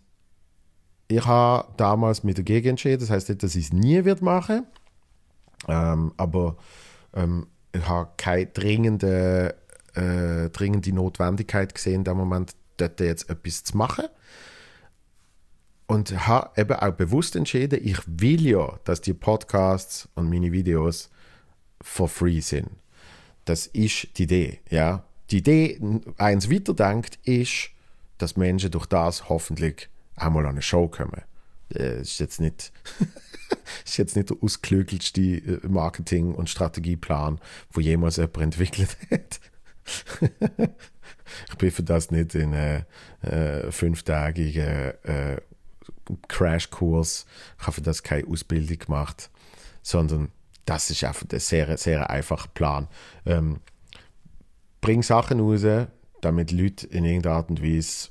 ich habe damals mit dagegen entschieden, das heißt nicht, dass ich es nie wird machen, ähm, aber ähm, ich habe keine dringende, äh, dringende Notwendigkeit gesehen, in dem Moment dort jetzt etwas zu machen. Und habe eben auch bewusst entschieden, ich will ja, dass die Podcasts und meine Videos for free sind. Das ist die Idee, ja. Die Idee, eins weiterdenkt, ist, dass Menschen durch das hoffentlich einmal an eine Show kommen. Das äh, ist jetzt nicht, [LAUGHS] ist jetzt nicht der ausklügelste äh, Marketing- und Strategieplan, wo jemals jemand entwickelt hat. [LAUGHS] ich bin für das nicht in einen äh, fünftägigen äh, Crashkurs, ich habe für das keine Ausbildung gemacht, sondern das ist einfach ein sehr, sehr einfacher Plan. Ähm, bring Sachen raus, damit Leute in irgendeiner Art und Weise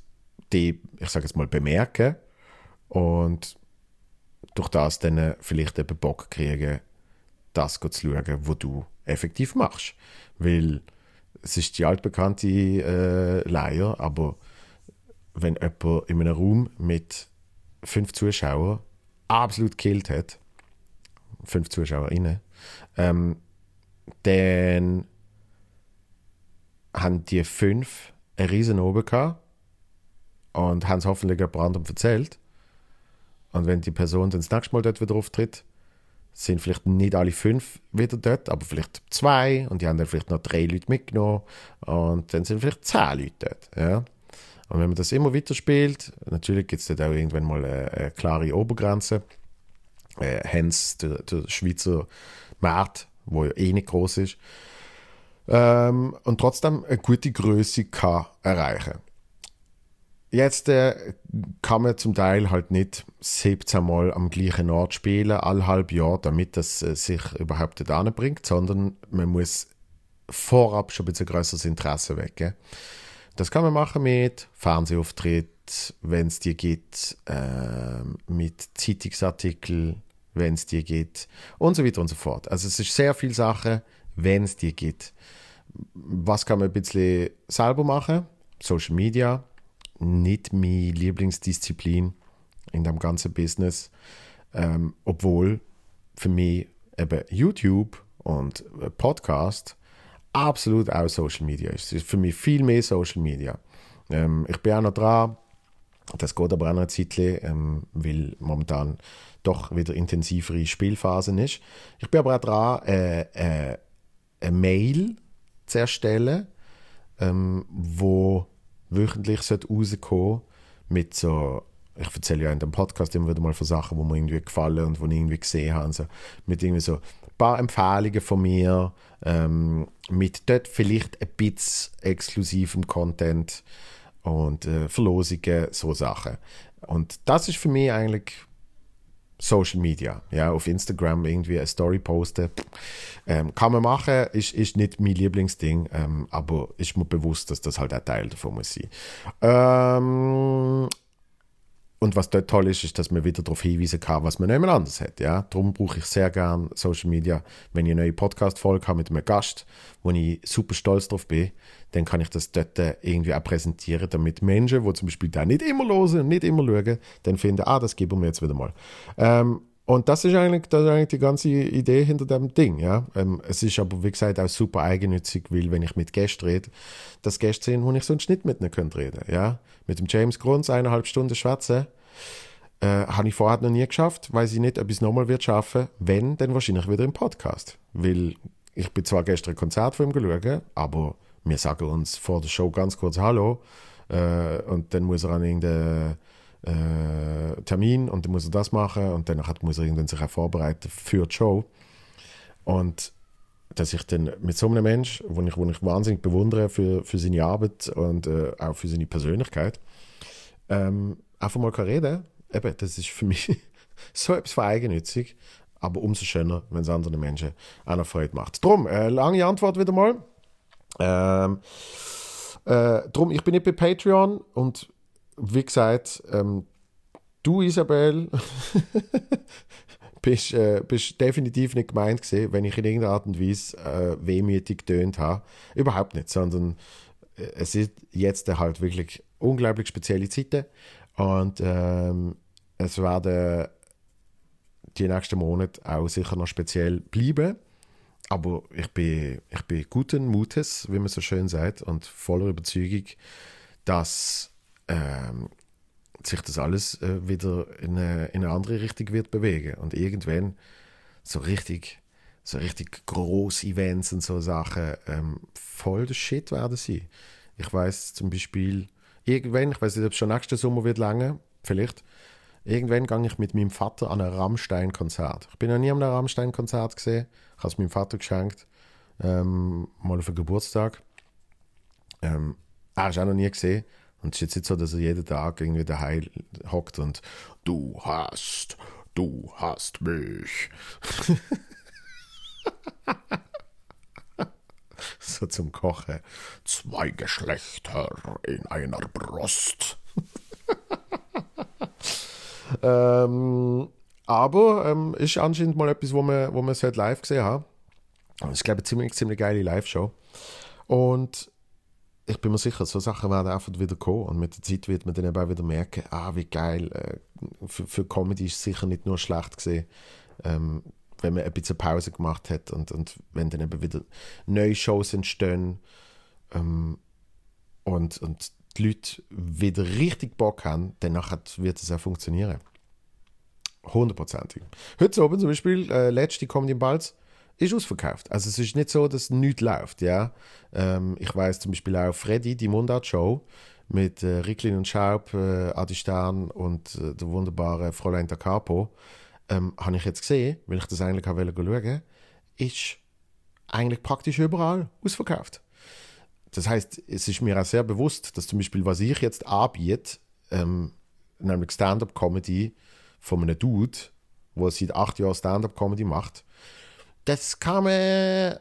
die, ich sage jetzt mal, bemerken und durch das dann vielleicht eben Bock kriegen, das zu schauen, was du effektiv machst. Weil es ist die altbekannte äh, Leier, aber wenn jemand in einem Raum mit fünf Zuschauern absolut gekillt hat, fünf ZuschauerInnen, ähm, dann haben die fünf einen riesen oben gehabt und haben es hoffentlich jemand anderem erzählt. Und wenn die Person dann das nächste Mal dort wieder auftritt, sind vielleicht nicht alle fünf wieder dort, aber vielleicht zwei und die haben dann vielleicht noch drei Leute mitgenommen und dann sind vielleicht zehn Leute dort. Ja? Und wenn man das immer weiter spielt, natürlich gibt es dann auch irgendwann mal eine, eine klare Obergrenze. Äh, hence der, der Schweizer Markt, wo ja eh nicht groß ist. Ähm, und trotzdem eine gute Größe kann erreichen Jetzt äh, kann man zum Teil halt nicht 17 Mal am gleichen Ort spielen, alle halb Jahr, damit das äh, sich überhaupt nicht bringt, sondern man muss vorab schon ein bisschen größeres Interesse wecken. Das kann man machen mit Fernsehauftritt, wenn es dir geht, äh, mit Zeitungsartikeln, wenn es dir geht und so weiter und so fort. Also es ist sehr viel Sache, wenn es dir geht. Was kann man ein bisschen selber machen? Social Media, nicht meine Lieblingsdisziplin in dem ganzen Business, ähm, obwohl für mich eben YouTube und Podcast absolut auch Social Media ist. Es ist für mich viel mehr Social Media. Ähm, ich bin auch noch dran, das geht aber auch noch ein Zeitchen, ähm, weil momentan doch wieder intensivere Spielphasen ist. Ich bin aber auch dran, äh, äh, eine Mail zu erstellen, ähm, wo wöchentlich rauskommen mit so, ich erzähle ja in dem Podcast immer wieder mal von Sachen, wo mir irgendwie gefallen und wo ich irgendwie gesehen habe. So, mit irgendwie so ein paar Empfehlungen von mir, ähm, mit dort vielleicht ein bisschen exklusivem Content und äh, Verlosungen, so Sachen. Und das ist für mich eigentlich Social Media, ja, auf Instagram irgendwie eine Story posten. Ähm, kann man machen, ist, ist nicht mein Lieblingsding, ähm, aber ist mir bewusst, dass das halt ein Teil davon muss sein. Ähm, und was dort toll ist, ist, dass man wieder darauf hinweisen kann, was man jemand anders hat. Ja? Darum brauche ich sehr gerne Social Media. Wenn ich eine neue Podcast-Folge habe mit einem Gast, wo ich super stolz drauf bin, dann kann ich das dort irgendwie auch präsentieren, damit Menschen, die zum Beispiel da nicht immer und nicht immer schauen, dann finden, ah, das geben wir jetzt wieder mal. Ähm, und das ist, eigentlich, das ist eigentlich die ganze Idee hinter dem Ding. Ja? Ähm, es ist aber, wie gesagt, auch super eigennützig, weil, wenn ich mit Gästen rede, das Gäste sind, wo ich sonst nicht mit ihnen könnte reden ja? Mit dem James Grunz eineinhalb Stunden schwätzen, äh, habe ich vorher noch nie geschafft, weiß ich nicht, ob ich es nochmal wird. Wenn, dann wahrscheinlich wieder im Podcast. Weil ich bin zwar gestern ein Konzert von ihm geschaut, aber wir sagen uns vor der Show ganz kurz Hallo äh, und dann muss er an irgendeinen äh, Termin und dann muss er das machen und danach muss er irgendwann sich auch vorbereiten für die Show. Und dass ich dann mit so einem Mensch, den ich, ich wahnsinnig bewundere für, für seine Arbeit und äh, auch für seine Persönlichkeit, ähm, einfach mal kann reden eben, das ist für mich [LAUGHS] so etwas eigennützig, aber umso schöner, wenn es anderen Menschen auch noch Freude macht. Drum, äh, lange Antwort wieder mal. Ähm, äh, drum, ich bin nicht bei Patreon und wie gesagt, ähm, du Isabel [LAUGHS] bist, äh, bist definitiv nicht gemeint gewesen, wenn ich in irgendeiner Art und Weise äh, wehmütig getönt habe. Überhaupt nicht, sondern äh, es ist jetzt halt wirklich unglaublich spezielle Zeiten Und ähm, es werden die nächsten Monate auch sicher noch speziell bleiben. Aber ich bin, ich bin guten Mutes, wie man so schön sagt, und voller Überzeugung, dass ähm, sich das alles äh, wieder in eine, in eine andere Richtung wird bewegen. Und irgendwann so richtig, so richtig große Events und so Sachen ähm, voll der Shit werden sein. Ich weiß zum Beispiel, irgendwann, ich weiß nicht, ob es schon nächsten Sommer wird lange, vielleicht, irgendwann gehe ich mit meinem Vater an ein Rammstein-Konzert. Ich bin noch nie an einem Rammstein-Konzert gesehen. Ich habe es meinem Vater geschenkt, ähm, mal auf einen Geburtstag. Ähm, er es auch noch nie gesehen. Und es ist jetzt nicht so, dass er jeden Tag irgendwie daheim hockt und du hast, du hast mich. [LAUGHS] so zum Kochen. Zwei Geschlechter in einer Brust. [LAUGHS] ähm, aber ähm, ist anscheinend mal etwas, wo man, wo man es live gesehen hat. Das ist, glaube ich, eine ziemlich, ziemlich geile Live-Show. Und ich bin mir sicher, so Sachen werden einfach wieder kommen. Und mit der Zeit wird man dann eben auch wieder merken, ah, wie geil. Äh, für, für Comedy ist es sicher nicht nur schlecht gesehen. Ähm, wenn man ein bisschen Pause gemacht hat und, und wenn dann eben wieder neue Shows entstehen ähm, und, und die Leute wieder richtig Bock haben, dann wird es auch funktionieren. Hundertprozentig. Heute oben zum Beispiel, äh, letzte Comedy im Balz, ist ausverkauft. Also es ist nicht so, dass nichts läuft, ja. Ähm, ich weiß zum Beispiel auch Freddy, die Mundart-Show mit äh, Ricklin und Schaub, äh, Adi Stern und äh, der wunderbare Fräulein da Capo ähm, habe ich jetzt gesehen, weil ich das eigentlich schauen wollte, ist eigentlich praktisch überall ausverkauft. Das heißt, es ist mir auch sehr bewusst, dass zum Beispiel, was ich jetzt anbiete, ähm, nämlich Stand-up-Comedy von einem Dude, der seit acht Jahren Stand-up-Comedy macht, das kann man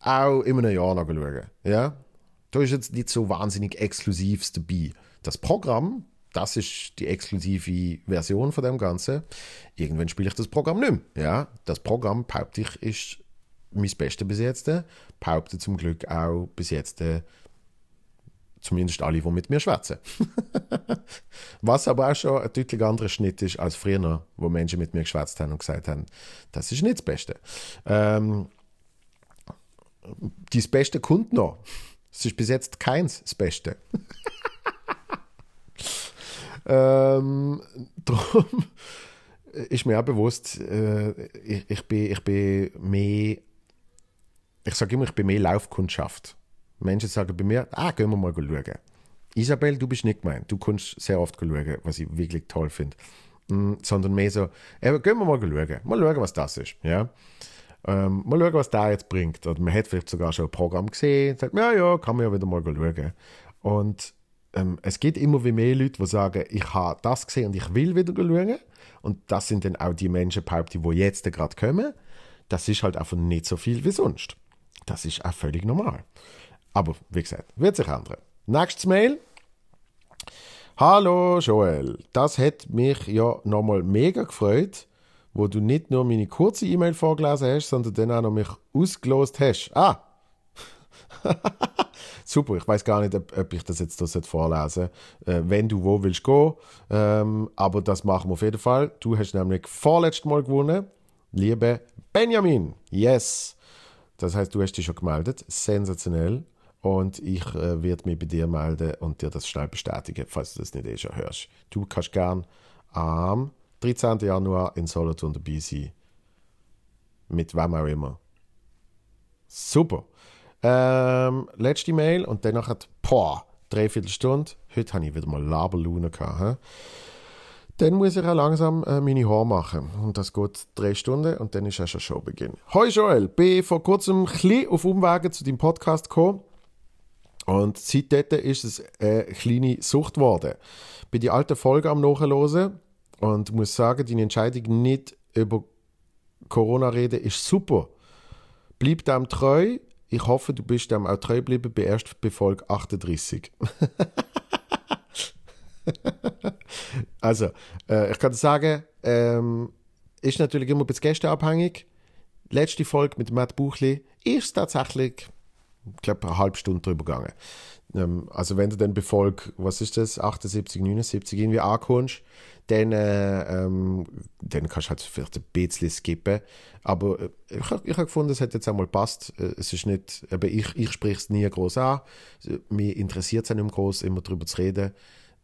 auch in einem Jahr noch schauen. Ja? Da ist jetzt nicht so wahnsinnig Exklusives dabei. Das Programm das ist die exklusive Version von dem Ganzen. Irgendwann spiele ich das Programm nicht mehr. Ja, das Programm, behaupte ich, ist mein Beste bis jetzt. Behaupte zum Glück auch bis jetzt zumindest alle, die mit mir schwätzen. [LAUGHS] Was aber auch schon ein deutlich anderer Schnitt ist als früher, wo Menschen mit mir geschwätzt haben und gesagt haben, das ist nicht das Beste. Ähm, das Beste kommt noch. Es ist bis jetzt keins das Beste. [LAUGHS] Ähm, darum ist mir auch bewusst, äh, ich, ich, bin, ich bin mehr, ich sage immer, ich bin mehr Laufkundschaft. Menschen sagen bei mir, ah, gehen wir mal schauen. Isabel, du bist nicht gemeint. Du kannst sehr oft schauen, was ich wirklich toll finde. Mm, sondern mehr so, äh, gehen wir mal schauen. Mal schauen, was das ist. Ja? Ähm, mal schauen, was da jetzt bringt. Oder man hat vielleicht sogar schon ein Programm gesehen. Sagt, ja, ja, kann man ja wieder mal schauen. Und ähm, es gibt immer wie mehr Leute, die sagen, ich habe das gesehen und ich will wieder schauen. Und das sind dann auch die Menschen, die jetzt gerade kommen. Das ist halt einfach nicht so viel wie sonst. Das ist auch völlig normal. Aber wie gesagt, wird sich ändern. Nächstes Mail. Hallo Joel, das hat mich ja nochmal mega gefreut, wo du nicht nur meine kurze E-Mail vorgelesen hast, sondern dann auch noch mich ausgelost hast. Ah! [LAUGHS] Super, ich weiß gar nicht, ob, ich das jetzt das vorlesen äh, wenn du wo willst gehen. Ähm, aber das machen wir auf jeden Fall. Du hast nämlich vorletztes Mal gewonnen. Liebe Benjamin, yes. Das heißt, du hast dich schon gemeldet. Sensationell. Und ich äh, werde mich bei dir melden und dir das schnell bestätigen, falls du das nicht eh schon hörst. Du kannst gern am 13. Januar in Solothurn dabei sein. Mit wem auch immer. Super. Ähm, letzte Mail und dann nachher, boah, dreiviertel Stunde. Heute habe ich wieder mal Laberlaune. He? Dann muss ich auch langsam äh, meine Haare machen. Und das geht drei Stunden und dann ist auch schon Showbeginn. Hoi Joel, bin vor kurzem ein bisschen auf Umwegen zu deinem Podcast gekommen. Und seitdem ist es eine kleine Sucht geworden. Bin die alte Folge am Nachhören und muss sagen, deine Entscheidung nicht über Corona reden ist super. Bleib dem treu, ich hoffe, du bist dem auch treu geblieben bei erst bei Folge 38. [LAUGHS] also, äh, ich kann sagen, ähm, ist natürlich immer ein bisschen gästeabhängig. Letzte Folge mit Matt Buchli ist tatsächlich Ich glaube, eine halbe Stunde drüber gegangen. Ähm, also wenn du dann Befolg, was ist das, 78, 79 irgendwie ankommst, dann, äh, ähm, dann kannst du halt vielleicht ein bisschen skippen. Aber äh, ich, habe gefunden, es hat jetzt einmal gepasst. Äh, es ist nicht, aber ich, ich spreche es nie groß an. Mir interessiert es auch nicht groß, immer darüber zu reden.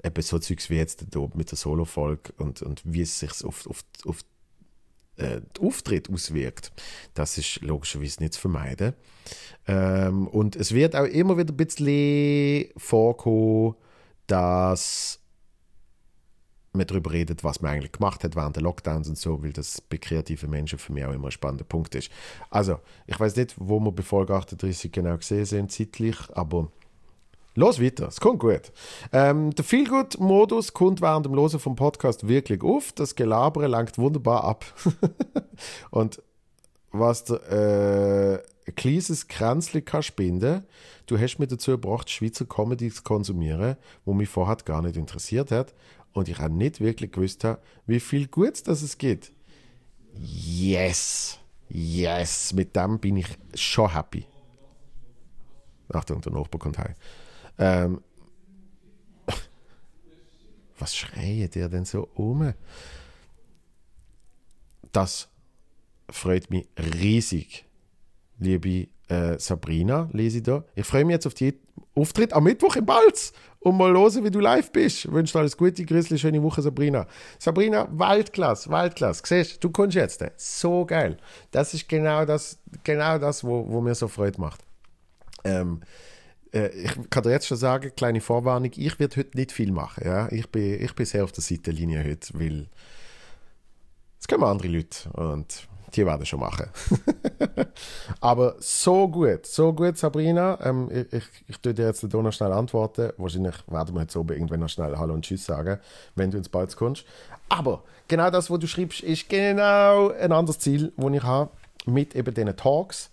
Eben so Zeugs wie jetzt hier mit der Solo-Folge und, und wie es sich auf, auf, auf äh, Auftritt auswirkt. Das ist logischerweise nicht zu vermeiden. Ähm, und es wird auch immer wieder ein bisschen vorkommen, dass man darüber redet, was man eigentlich gemacht hat während der Lockdowns und so, weil das bei kreativen Menschen für mich auch immer ein spannender Punkt ist. Also, ich weiß nicht, wo wir bei Folge 38 genau gesehen sind, zeitlich, aber los weiter, es kommt gut. Ähm, der Feelgood-Modus kommt während dem Losen vom Podcast wirklich auf. Das Gelabere langt wunderbar ab. [LAUGHS] und was der, äh, ein kleines Kränzchen kann spinden du hast mich dazu gebracht, Schweizer Comedy zu konsumieren, wo mich vorher gar nicht interessiert hat und ich habe nicht wirklich gewusst, wie viel Gutes das es gibt. Yes! Yes! Mit dem bin ich schon happy. Achtung, der Nachbar kommt heim. Ähm, was schreit ihr denn so um? Das freut mich riesig, liebe äh, Sabrina, lese ich da. Ich freue mich jetzt auf die Auftritt am Mittwoch im Balz und mal hören, wie du live bist. Ich wünsche dir alles Gute, Grüßli, schöne Woche, Sabrina. Sabrina, Waldklasse, Waldklasse. Siehst du, kommst jetzt. So geil. Das ist genau das, genau das wo, wo mir so Freude macht. Ähm, äh, ich kann dir jetzt schon sagen, kleine Vorwarnung, ich werde heute nicht viel machen. Ja? Ich, bin, ich bin sehr auf der Seitenlinie heute, weil es kommen andere Leute und die werden schon machen. [LAUGHS] Aber so gut, so gut, Sabrina. Ähm, ich, ich, ich tue dir jetzt noch schnell antworten. Wahrscheinlich werden wir jetzt oben irgendwann noch schnell Hallo und Tschüss sagen, wenn du ins Bald kommst. Aber genau das, was du schreibst, ist genau ein anderes Ziel, das ich habe mit eben diesen Talks.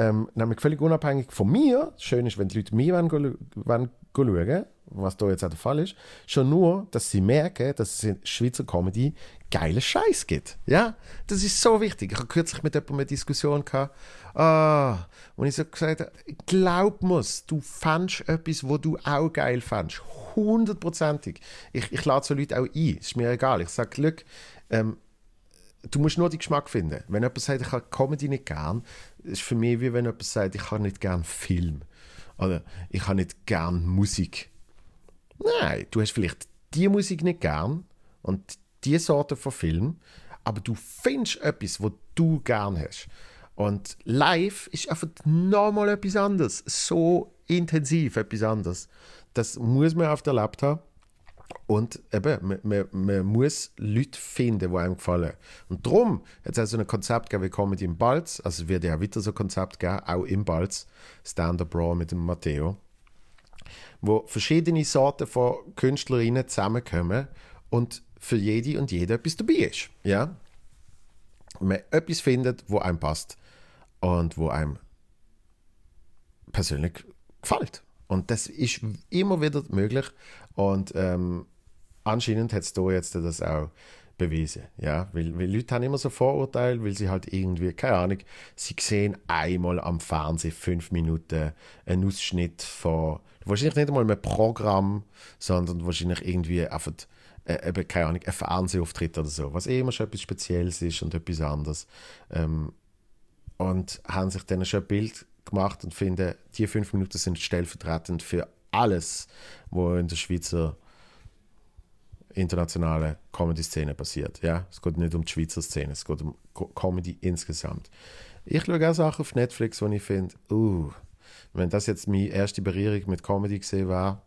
Ähm, nämlich völlig unabhängig von mir. Schön ist, wenn die Leute mir wollen, wollen schauen, was da jetzt auch der Fall ist. Schon nur, dass sie merken, dass es in Schweizer Comedy geilen Scheiß gibt. Ja, das ist so wichtig. Ich habe kürzlich mit jemandem eine Diskussion gehabt, ah, ich so gesagt habe, glaub mir's, du fandst etwas, wo du auch geil fandst. Hundertprozentig. Ich, ich lade so Leute auch ein. Ist mir egal. Ich sage, Glück, ähm, du musst nur den Geschmack finden. Wenn jemand sagt, ich habe Comedy nicht gern, ist für mich wie wenn jemand sagt, ich habe nicht gern Film. Oder ich habe nicht gern Musik. Nein, du hast vielleicht die Musik nicht gern und die Sorte von Film, aber du findest etwas, wo du gern hast. Und live ist einfach nochmal etwas anderes. So intensiv etwas anderes. Das muss man auf der erlebt haben. Und eben, man, man, man, muss Leute finden, die einem gefallen. Und darum hat es also ein Konzept gegeben wie Comedy im Balz. Also wird ja wieder so ein Konzept geben, auch im Balz. Stand-Up Raw mit dem Matteo. Wo verschiedene Sorten von Künstlerinnen zusammenkommen und für jede und jeder etwas dabei ist. Ja? Man etwas findet, wo einem passt und wo einem persönlich gefällt. Und das ist immer wieder möglich. Und ähm, anscheinend hat es da jetzt das auch bewiesen. Ja? Weil, weil Leute haben immer so Vorurteile, weil sie halt irgendwie, keine Ahnung, sie sehen einmal am Fernsehen fünf Minuten einen Ausschnitt von, wahrscheinlich nicht einmal ein Programm, sondern wahrscheinlich irgendwie einfach äh, eben, keine Ahnung, ein Fernsehauftritt oder so, was eh immer schon etwas Spezielles ist und etwas anderes. Ähm, und haben sich dann schon ein Bild gemacht und finden, die fünf Minuten sind stellvertretend für alles, was in der Schweizer internationalen Comedy-Szene passiert. Ja? Es geht nicht um die Schweizer Szene, es geht um Comedy insgesamt. Ich schaue auch Sachen auf Netflix, wo ich finde, uh, wenn das jetzt meine erste Berührung mit Comedy gesehen war,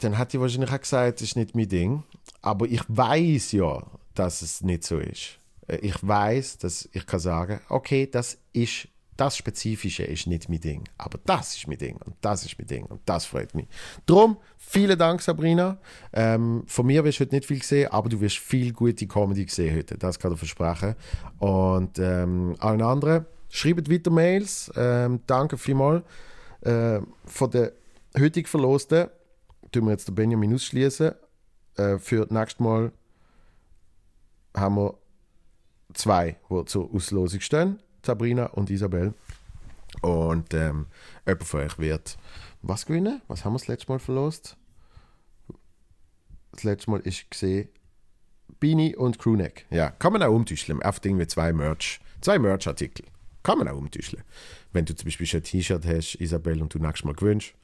dann hat die wahrscheinlich auch gesagt, das ist nicht mein Ding. Aber ich weiß ja, dass es nicht so ist. Äh, ich weiß, dass ich kann sagen, okay, das ist das Spezifische ist nicht mein Ding. Aber das ist mein Ding und das ist mein Ding und das freut mich. Drum, vielen Dank, Sabrina. Ähm, von mir wirst du heute nicht viel gesehen, aber du wirst viel gute Comedy sehen heute. Das kann ich versprechen. Und ähm, allen anderen, schreibt weiter Mails. Ähm, danke vielmals. Äh, von der heutig Verlosten tun wir jetzt den Benjamin ausschließen. Äh, für das nächste Mal haben wir zwei, die zur Auslosung stehen, Sabrina und Isabel. Und ähm, jemand von euch wird was gewinnen? Was haben wir das letzte Mal verlost? Das letzte Mal ist gesehen Beanie und Crewneck. Ja, kann man auch umtüscheln. Einfach irgendwie zwei Merch, zwei Merch-Artikel. Kann man auch umtüscheln. Wenn du zum Beispiel ein T-Shirt hast, Isabel, und du nächstes Mal gewünscht,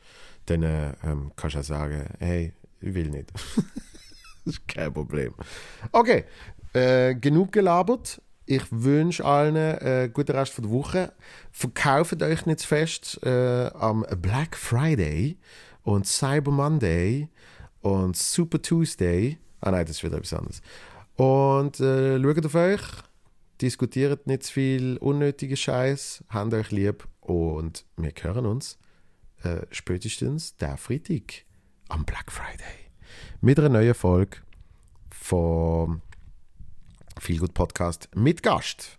dann äh, ähm, kannst du auch sagen, hey, ich will nicht. [LAUGHS] das ist kein Problem. Okay, äh, genug gelabert. Ich wünsche allen einen äh, guten Rest von der Woche. Verkauft euch nicht zu fest äh, am Black Friday und Cyber Monday und Super Tuesday. Ah nein, das ist wieder etwas anderes. Und äh, schaut auf euch, diskutiert nicht zu viel unnötige Scheiß, habt euch lieb und wir hören uns äh, spätestens der Freitag am Black Friday mit einer neuen Folge vom Feel Good Podcast mit Gast.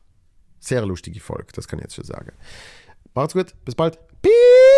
Sehr lustige Folge, das kann ich jetzt schon sagen. Macht's gut, bis bald. Peace!